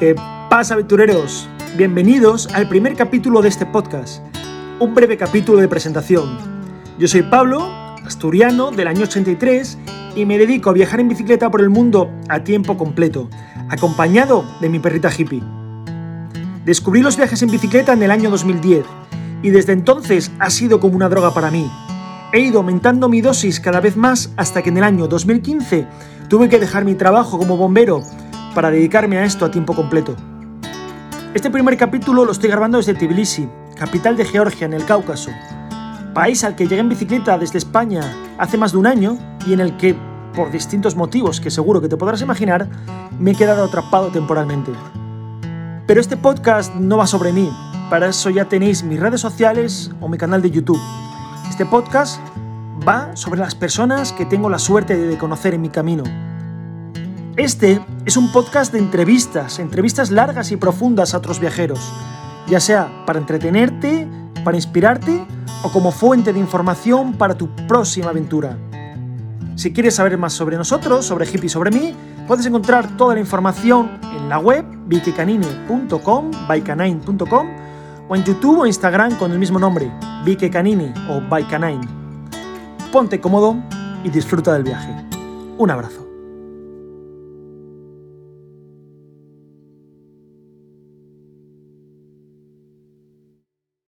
¿Qué pasa, aventureros? Bienvenidos al primer capítulo de este podcast, un breve capítulo de presentación. Yo soy Pablo, asturiano del año 83, y me dedico a viajar en bicicleta por el mundo a tiempo completo, acompañado de mi perrita hippie. Descubrí los viajes en bicicleta en el año 2010, y desde entonces ha sido como una droga para mí. He ido aumentando mi dosis cada vez más hasta que en el año 2015 tuve que dejar mi trabajo como bombero para dedicarme a esto a tiempo completo. Este primer capítulo lo estoy grabando desde Tbilisi, capital de Georgia, en el Cáucaso, país al que llegué en bicicleta desde España hace más de un año y en el que, por distintos motivos que seguro que te podrás imaginar, me he quedado atrapado temporalmente. Pero este podcast no va sobre mí, para eso ya tenéis mis redes sociales o mi canal de YouTube. Este podcast va sobre las personas que tengo la suerte de conocer en mi camino este es un podcast de entrevistas, entrevistas largas y profundas a otros viajeros, ya sea para entretenerte, para inspirarte o como fuente de información para tu próxima aventura. Si quieres saber más sobre nosotros, sobre Hippie y sobre mí, puedes encontrar toda la información en la web vikecanini.com, bycanine.com o en YouTube o Instagram con el mismo nombre, Vikecanini o Bycanine. Ponte cómodo y disfruta del viaje. Un abrazo.